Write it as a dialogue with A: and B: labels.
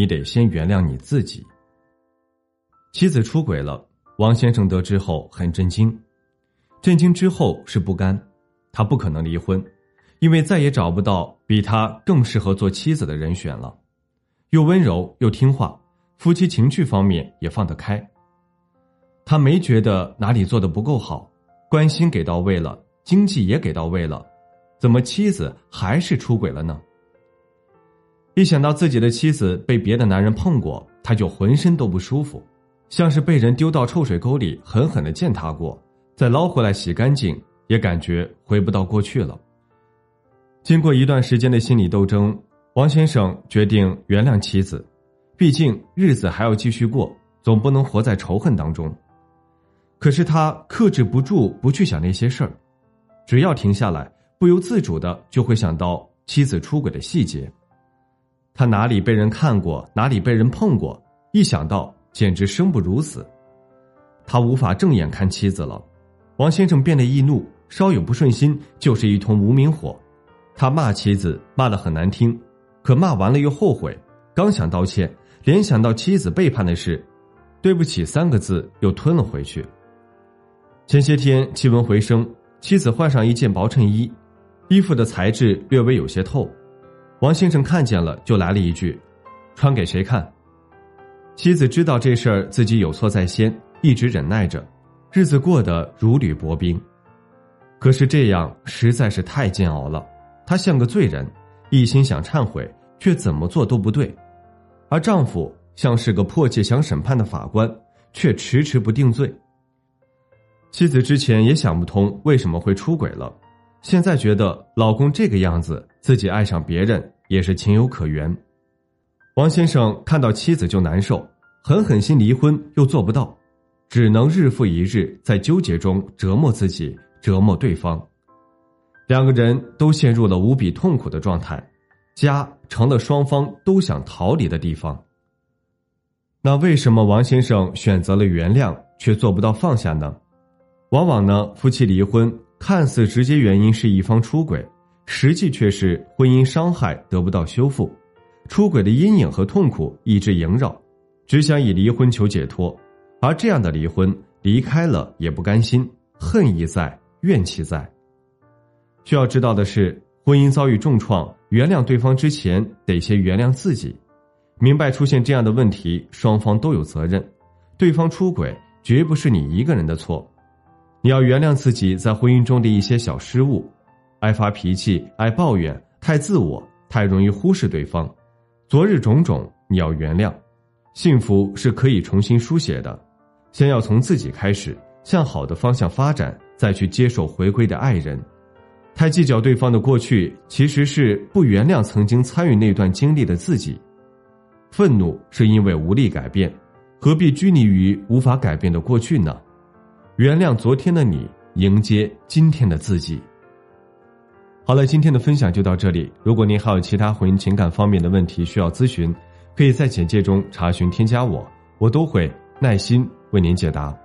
A: 你得先原谅你自己。妻子出轨了，王先生得知后很震惊，震惊之后是不甘，他不可能离婚，因为再也找不到比他更适合做妻子的人选了，又温柔又听话，夫妻情趣方面也放得开。他没觉得哪里做的不够好，关心给到位了，经济也给到位了，怎么妻子还是出轨了呢？一想到自己的妻子被别的男人碰过，他就浑身都不舒服，像是被人丢到臭水沟里狠狠的践踏过，再捞回来洗干净，也感觉回不到过去了。经过一段时间的心理斗争，王先生决定原谅妻子，毕竟日子还要继续过，总不能活在仇恨当中。可是他克制不住不去想那些事儿，只要停下来，不由自主的就会想到妻子出轨的细节。他哪里被人看过，哪里被人碰过，一想到简直生不如死。他无法正眼看妻子了。王先生变得易怒，稍有不顺心就是一通无名火。他骂妻子，骂得很难听，可骂完了又后悔。刚想道歉，联想到妻子背叛的事，对不起三个字又吞了回去。前些天气温回升，妻子换上一件薄衬衣，衣服的材质略微有些透。王先生看见了，就来了一句：“穿给谁看？”妻子知道这事儿自己有错在先，一直忍耐着，日子过得如履薄冰。可是这样实在是太煎熬了。她像个罪人，一心想忏悔，却怎么做都不对；而丈夫像是个迫切想审判的法官，却迟迟不定罪。妻子之前也想不通为什么会出轨了。现在觉得老公这个样子，自己爱上别人也是情有可原。王先生看到妻子就难受，狠狠心离婚又做不到，只能日复一日在纠结中折磨自己，折磨对方。两个人都陷入了无比痛苦的状态，家成了双方都想逃离的地方。那为什么王先生选择了原谅，却做不到放下呢？往往呢，夫妻离婚。看似直接原因是一方出轨，实际却是婚姻伤害得不到修复，出轨的阴影和痛苦一直萦绕，只想以离婚求解脱，而这样的离婚离开了也不甘心，恨意在，怨气在。需要知道的是，婚姻遭遇重创，原谅对方之前得先原谅自己，明白出现这样的问题，双方都有责任，对方出轨绝不是你一个人的错。你要原谅自己在婚姻中的一些小失误，爱发脾气、爱抱怨、太自我、太容易忽视对方，昨日种种你要原谅。幸福是可以重新书写的，先要从自己开始，向好的方向发展，再去接受回归的爱人。太计较对方的过去，其实是不原谅曾经参与那段经历的自己。愤怒是因为无力改变，何必拘泥于无法改变的过去呢？原谅昨天的你，迎接今天的自己。好了，今天的分享就到这里。如果您还有其他婚姻情感方面的问题需要咨询，可以在简介中查询添加我，我都会耐心为您解答。